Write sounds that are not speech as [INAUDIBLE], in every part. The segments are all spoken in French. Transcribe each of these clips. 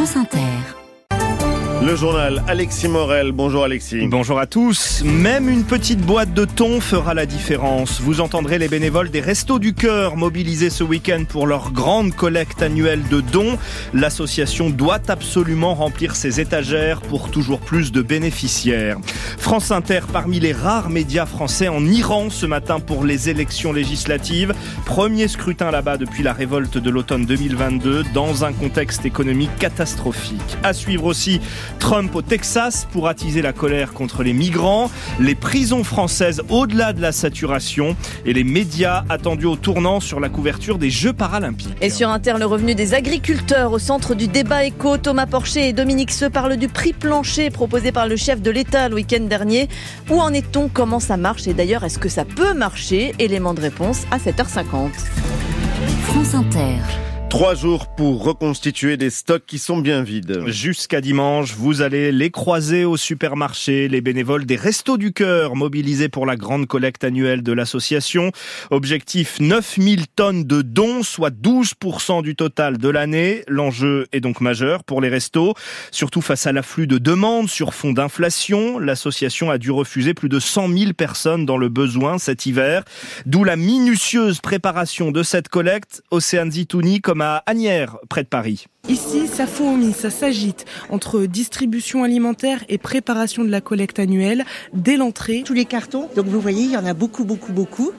France Inter. Le journal Alexis Morel. Bonjour Alexis. Bonjour à tous. Même une petite boîte de thon fera la différence. Vous entendrez les bénévoles des Restos du Cœur mobilisés ce week-end pour leur grande collecte annuelle de dons. L'association doit absolument remplir ses étagères pour toujours plus de bénéficiaires. France Inter, parmi les rares médias français en Iran ce matin pour les élections législatives. Premier scrutin là-bas depuis la révolte de l'automne 2022 dans un contexte économique catastrophique. À suivre aussi Trump au Texas pour attiser la colère contre les migrants, les prisons françaises au-delà de la saturation et les médias attendus au tournant sur la couverture des Jeux paralympiques. Et sur Inter, le revenu des agriculteurs au centre du débat éco, Thomas Porcher et Dominique Se parlent du prix plancher proposé par le chef de l'État le week-end dernier. Où en est-on? Comment ça marche? Et d'ailleurs, est-ce que ça peut marcher? Élément de réponse à 7h50. France Inter. Trois jours pour reconstituer des stocks qui sont bien vides. Jusqu'à dimanche, vous allez les croiser au supermarché, les bénévoles des Restos du Cœur mobilisés pour la grande collecte annuelle de l'association. Objectif 9000 tonnes de dons, soit 12% du total de l'année. L'enjeu est donc majeur pour les restos, surtout face à l'afflux de demandes sur fond d'inflation. L'association a dû refuser plus de 100 000 personnes dans le besoin cet hiver, d'où la minutieuse préparation de cette collecte. Océane Zitouni comme à Agnières, près de Paris. Ici, ça fourmille, ça s'agite entre distribution alimentaire et préparation de la collecte annuelle dès l'entrée. Tous les cartons, donc vous voyez, il y en a beaucoup, beaucoup, beaucoup.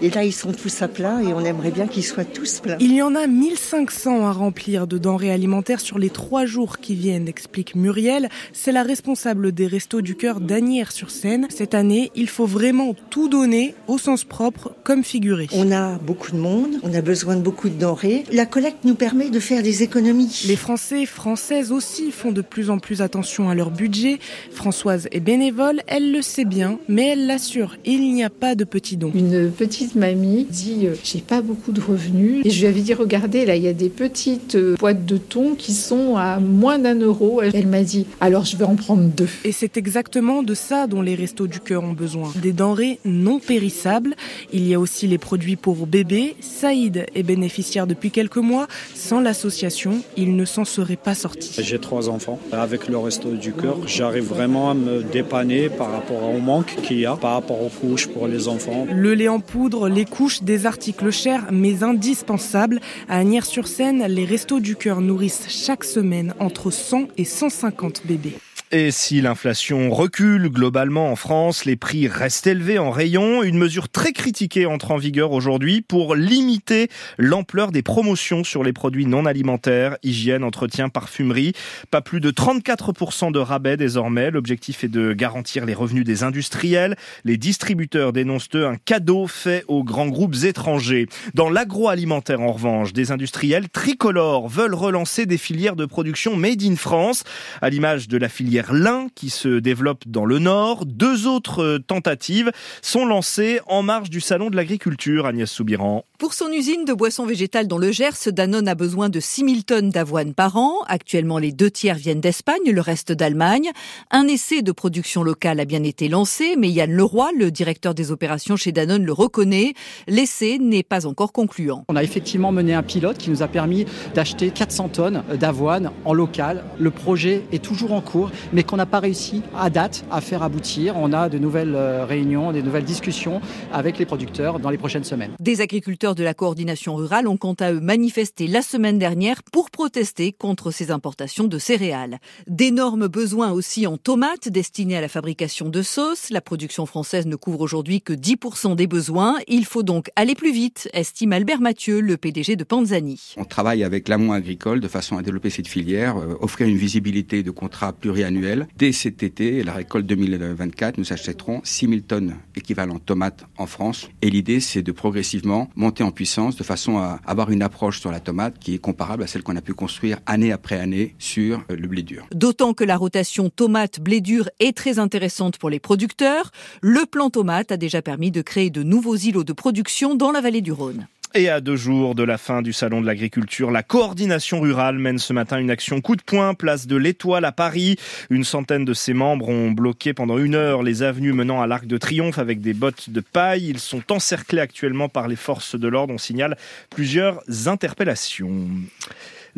Et là, ils sont tous à plat et on aimerait bien qu'ils soient tous pleins. Il y en a 1500 à remplir de denrées alimentaires sur les trois jours qui viennent, explique Muriel. C'est la responsable des Restos du Cœur d'Anières-sur-Seine. Cette année, il faut vraiment tout donner au sens propre comme figuré. On a beaucoup de monde, on a besoin de beaucoup de denrées. La collecte nous permet de faire des économies. Les Français et Françaises aussi font de plus en plus attention à leur budget. Françoise est bénévole, elle le sait bien, mais elle l'assure, il n'y a pas de petits dons. Une petite mamie dit euh, j'ai pas beaucoup de revenus et je lui avais dit regardez là il y a des petites euh, boîtes de thon qui sont à moins d'un euro. Elle m'a dit alors je vais en prendre deux. Et c'est exactement de ça dont les restos du cœur ont besoin. Des denrées non périssables. Il y a aussi les produits pour bébés. Saïd est bénéficiaire depuis quelques mois. Sans l'association, il ne s'en serait pas sorti. J'ai trois enfants. Avec le resto du cœur, j'arrive vraiment à me dépanner par rapport au manque qu'il y a, par rapport aux couches pour les enfants. Le lait en poudre, les couches, des articles chers mais indispensables. À Agnières-sur-Seine, les restos du cœur nourrissent chaque semaine entre 100 et 150 bébés. Et si l'inflation recule globalement en France, les prix restent élevés en rayon. Une mesure très critiquée entre en vigueur aujourd'hui pour limiter l'ampleur des promotions sur les produits non alimentaires, hygiène, entretien, parfumerie. Pas plus de 34% de rabais désormais. L'objectif est de garantir les revenus des industriels. Les distributeurs dénoncent eux un cadeau fait aux grands groupes étrangers. Dans l'agroalimentaire en revanche, des industriels tricolores veulent relancer des filières de production made in France, à l'image de la filière Lin qui se développe dans le Nord. Deux autres tentatives sont lancées en marge du Salon de l'agriculture, Agnès Soubiran. Pour son usine de boissons végétales dans le Gers, Danone a besoin de 6000 tonnes d'avoine par an. Actuellement, les deux tiers viennent d'Espagne, le reste d'Allemagne. Un essai de production locale a bien été lancé, mais Yann Leroy, le directeur des opérations chez Danone, le reconnaît. L'essai n'est pas encore concluant. On a effectivement mené un pilote qui nous a permis d'acheter 400 tonnes d'avoine en local. Le projet est toujours en cours mais qu'on n'a pas réussi à date à faire aboutir. On a de nouvelles euh, réunions, des nouvelles discussions avec les producteurs dans les prochaines semaines. Des agriculteurs de la coordination rurale ont quant à eux manifesté la semaine dernière pour protester contre ces importations de céréales. D'énormes besoins aussi en tomates destinées à la fabrication de sauces. La production française ne couvre aujourd'hui que 10% des besoins. Il faut donc aller plus vite, estime Albert Mathieu, le PDG de Panzani. On travaille avec l'amont agricole de façon à développer cette filière, euh, offrir une visibilité de contrats pluriannuels Dès cet été, la récolte 2024, nous achèterons 6000 tonnes équivalent tomates en France. Et l'idée, c'est de progressivement monter en puissance de façon à avoir une approche sur la tomate qui est comparable à celle qu'on a pu construire année après année sur le blé dur. D'autant que la rotation tomate-blé dur est très intéressante pour les producteurs. Le plan tomate a déjà permis de créer de nouveaux îlots de production dans la vallée du Rhône. Et à deux jours de la fin du Salon de l'Agriculture, la coordination rurale mène ce matin une action coup de poing, place de l'Étoile à Paris. Une centaine de ses membres ont bloqué pendant une heure les avenues menant à l'Arc de Triomphe avec des bottes de paille. Ils sont encerclés actuellement par les forces de l'ordre. On signale plusieurs interpellations.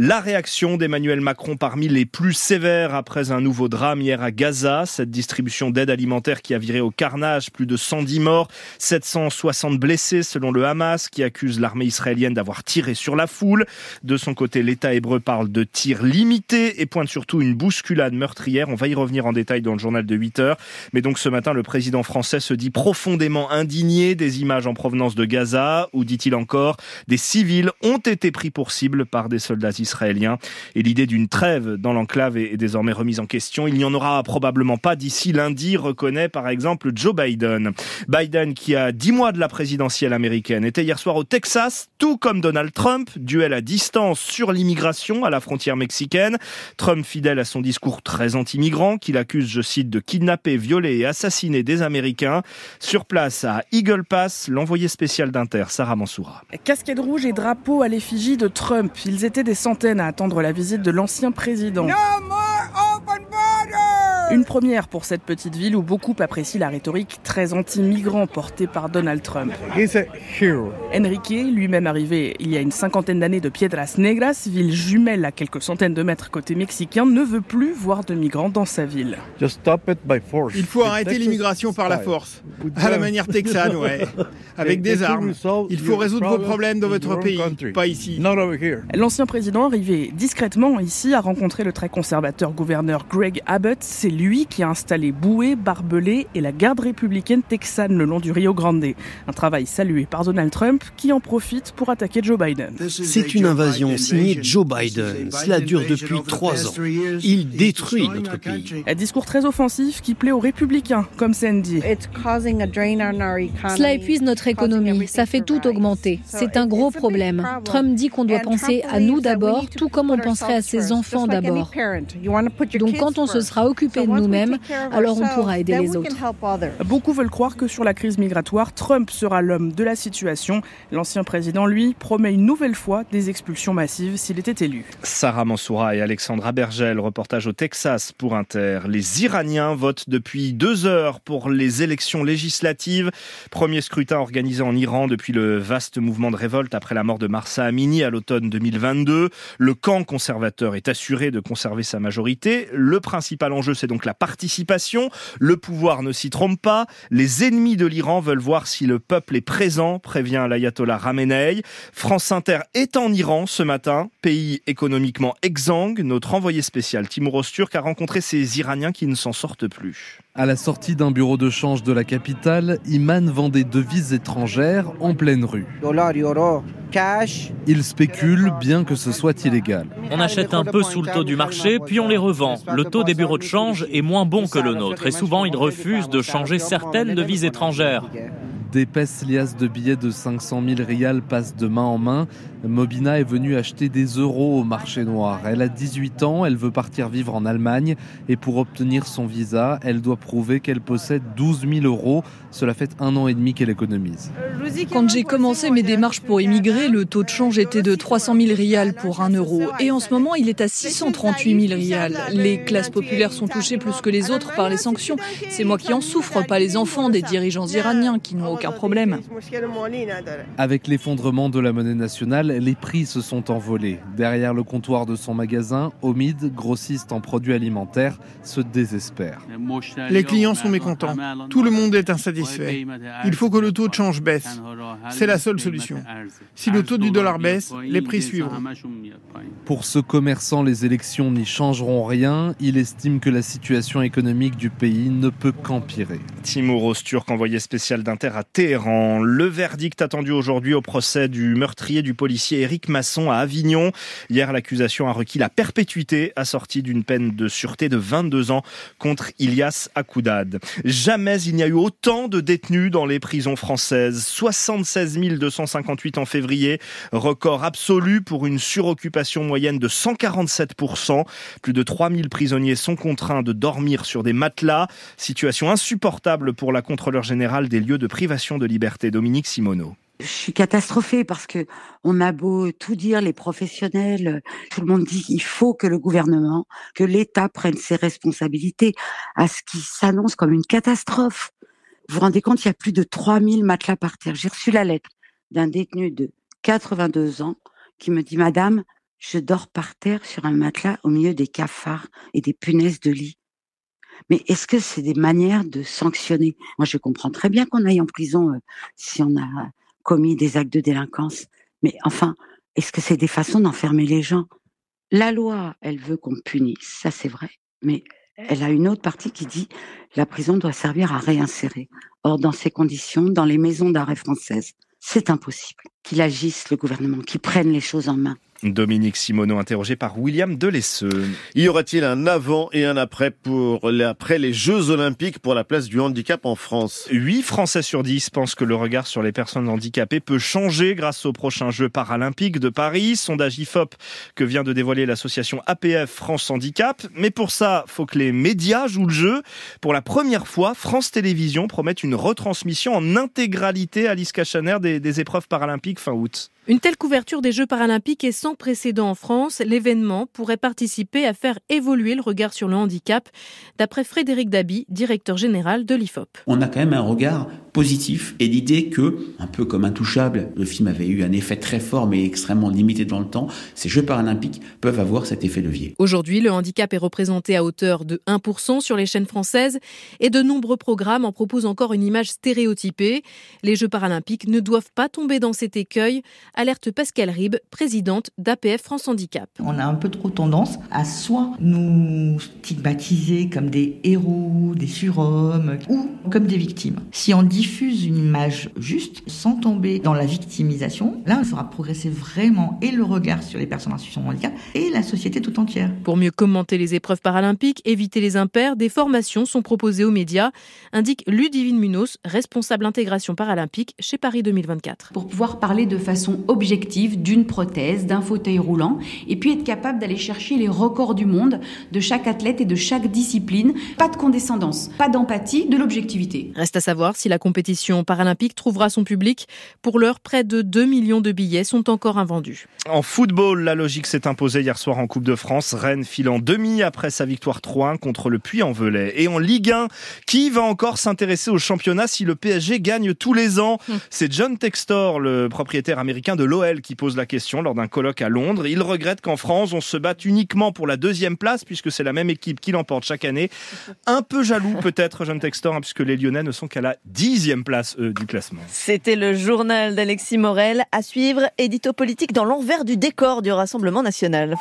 La réaction d'Emmanuel Macron parmi les plus sévères après un nouveau drame hier à Gaza, cette distribution d'aide alimentaire qui a viré au carnage, plus de 110 morts, 760 blessés selon le Hamas qui accuse l'armée israélienne d'avoir tiré sur la foule. De son côté, l'État hébreu parle de tirs limités et pointe surtout une bousculade meurtrière. On va y revenir en détail dans le journal de 8 heures. Mais donc ce matin, le président français se dit profondément indigné des images en provenance de Gaza, où dit-il encore, des civils ont été pris pour cible par des soldats israéliens. Et l'idée d'une trêve dans l'enclave est désormais remise en question. Il n'y en aura probablement pas d'ici lundi, reconnaît par exemple Joe Biden. Biden qui a 10 mois de la présidentielle américaine était hier soir au Texas, tout comme Donald Trump, duel à distance sur l'immigration à la frontière mexicaine. Trump fidèle à son discours très anti-migrant qu'il accuse, je cite, de kidnapper, violer et assassiner des Américains. Sur place à Eagle Pass, l'envoyé spécial d'Inter, Sarah Mansoura. Casquette rouge et drapeau à l'effigie de Trump. Ils étaient des centaines à attendre la visite de l'ancien président. Une première pour cette petite ville où beaucoup apprécient la rhétorique très anti-migrant portée par Donald Trump. Enrique, lui-même arrivé il y a une cinquantaine d'années de Piedras Negras, ville jumelle à quelques centaines de mètres côté mexicain, ne veut plus voir de migrants dans sa ville. Il faut arrêter l'immigration par la force, à la manière texane, [LAUGHS] ouais, avec des armes. Il faut résoudre vos problèmes dans votre pays, pas ici. L'ancien président arrivé discrètement ici a rencontré le très conservateur gouverneur Greg Abbott. C'est lui qui a installé bouée, barbelés et la garde républicaine texane le long du Rio Grande. Un travail salué par Donald Trump qui en profite pour attaquer Joe Biden. C'est une invasion signée Joe Biden. Cela dure depuis trois ans. Il détruit notre pays. Un discours très offensif qui plaît aux républicains, comme Sandy. Cela épuise notre économie. Ça fait tout augmenter. C'est un gros problème. Trump dit qu'on doit penser à nous d'abord, tout comme on penserait à ses enfants d'abord. Donc quand on se sera occupé de nous-mêmes, alors on pourra aider les autres. Beaucoup veulent croire que sur la crise migratoire, Trump sera l'homme de la situation. L'ancien président, lui, promet une nouvelle fois des expulsions massives s'il était élu. Sarah Mansoura et Alexandra Bergel, reportage au Texas pour Inter. Les Iraniens votent depuis deux heures pour les élections législatives. Premier scrutin organisé en Iran depuis le vaste mouvement de révolte après la mort de Marsa Amini à l'automne 2022. Le camp conservateur est assuré de conserver sa majorité. Le principal enjeu, c'est donc la participation. Le pouvoir ne s'y trompe pas. Les ennemis de l'Iran veulent voir si le peuple est présent, prévient l'ayatollah Ramenei. France Inter est en Iran ce matin, pays économiquement exsangue. Notre envoyé spécial, Timur Osturk, a rencontré ces Iraniens qui ne s'en sortent plus. À la sortie d'un bureau de change de la capitale, Iman vend des devises étrangères en pleine rue. Il spécule bien que ce soit illégal. On achète un peu sous le taux du marché, puis on les revend. Le taux des bureaux de change est moins bon que le nôtre et souvent ils refusent de changer certaines devises étrangères. D'épaisses liasses de billets de 500 000 rials passent de main en main. Mobina est venue acheter des euros au marché noir. Elle a 18 ans, elle veut partir vivre en Allemagne et pour obtenir son visa, elle doit prouver qu'elle possède 12 000 euros. Cela fait un an et demi qu'elle économise. Quand j'ai commencé mes démarches pour immigrer, le taux de change était de 300 000 rials pour 1 euro. Et en ce moment, il est à 638 000 rials. Les classes populaires sont touchées plus que les autres par les sanctions. C'est moi qui en souffre, pas les enfants des dirigeants iraniens qui n'ont aucun problème. Avec l'effondrement de la monnaie nationale, les prix se sont envolés. Derrière le comptoir de son magasin, Omid, grossiste en produits alimentaires, se désespère. Les clients sont mécontents. Tout le monde est insatisfait. Il faut que le taux de change baisse. C'est la seule solution. Si le taux du dollar baisse, les prix suivront. Pour ce commerçant, les élections n'y changeront rien. Il estime que la situation économique du pays ne peut qu'empirer. Timur Osturk, envoyé spécial d'Inter à Téhéran. Le verdict attendu aujourd'hui au procès du meurtrier du policier Éric Masson à Avignon. Hier, l'accusation a requis la perpétuité assortie d'une peine de sûreté de 22 ans contre Ilias Akoudad. Jamais il n'y a eu autant de détenus dans les prisons françaises. 76 258 en février, record absolu pour une suroccupation moyenne de 147%. Plus de 3000 prisonniers sont contraints de dormir sur des matelas. Situation insupportable pour la contrôleur générale des lieux de privation de liberté, Dominique Simoneau. Je suis catastrophée parce que on a beau tout dire, les professionnels, tout le monde dit qu'il faut que le gouvernement, que l'État prenne ses responsabilités à ce qui s'annonce comme une catastrophe. Vous vous rendez compte, il y a plus de 3000 matelas par terre. J'ai reçu la lettre d'un détenu de 82 ans qui me dit, Madame, je dors par terre sur un matelas au milieu des cafards et des punaises de lit. Mais est-ce que c'est des manières de sanctionner? Moi, je comprends très bien qu'on aille en prison euh, si on a commis des actes de délinquance. Mais enfin, est-ce que c'est des façons d'enfermer les gens? La loi, elle veut qu'on punisse, ça c'est vrai. Mais elle a une autre partie qui dit la prison doit servir à réinsérer. Or, dans ces conditions, dans les maisons d'arrêt françaises, c'est impossible qu'il agisse, le gouvernement, qu'il prenne les choses en main. Dominique Simoneau interrogé par William Delesseux. Y aura-t-il un avant et un après pour après les Jeux Olympiques pour la place du handicap en France? 8 Français sur 10 pensent que le regard sur les personnes handicapées peut changer grâce aux prochains Jeux paralympiques de Paris. Sondage IFOP que vient de dévoiler l'association APF France Handicap. Mais pour ça, faut que les médias jouent le jeu. Pour la première fois, France Télévisions promet une retransmission en intégralité à Cachaner des, des épreuves paralympiques fin août. Une telle couverture des Jeux paralympiques est sans précédent en France. L'événement pourrait participer à faire évoluer le regard sur le handicap, d'après Frédéric Dabi, directeur général de l'IFOP. On a quand même un regard positif et l'idée que, un peu comme Intouchable, le film avait eu un effet très fort mais extrêmement limité dans le temps, ces Jeux paralympiques peuvent avoir cet effet levier. Aujourd'hui, le handicap est représenté à hauteur de 1% sur les chaînes françaises et de nombreux programmes en proposent encore une image stéréotypée. Les Jeux paralympiques ne doivent pas tomber dans cet écueil, alerte Pascal Rib, présidente d'APF France Handicap. On a un peu trop tendance à soit nous stigmatiser comme des héros, des surhommes ou comme des victimes. Si on diffuse une image juste, sans tomber dans la victimisation, là, on fera progresser vraiment et le regard sur les personnes en situation de handicap et la société tout entière. Pour mieux commenter les épreuves paralympiques, éviter les impairs, des formations sont proposées aux médias, indique Ludivine Munoz, responsable intégration paralympique chez Paris 2024. Pour pouvoir parler de façon objective d'une prothèse, d'un fauteuil roulant, et puis être capable d'aller chercher les records du monde de chaque athlète et de chaque discipline. Pas de condescendance, pas d'empathie, de l'objectivité. Reste à savoir si la compétition paralympique trouvera son public. Pour l'heure, près de 2 millions de billets sont encore invendus. En football, la logique s'est imposée hier soir en Coupe de France. Rennes file en demi après sa victoire 3-1 contre le Puy-en-Velay. Et en Ligue 1, qui va encore s'intéresser au championnat si le PSG gagne tous les ans? Hum. C'est John Textor, le propriétaire américain de l'OL, qui pose la question lors d'un colloque à Londres. Il regrette qu'en France, on se batte uniquement pour la deuxième place, puisque c'est la même équipe qui l'emporte chaque année. Un peu jaloux peut-être, John Textor, hein, puisque les Lyonnais ne sont qu'à la classement. C'était le journal d'Alexis Morel. À suivre, édito politique dans l'envers du décor du Rassemblement national.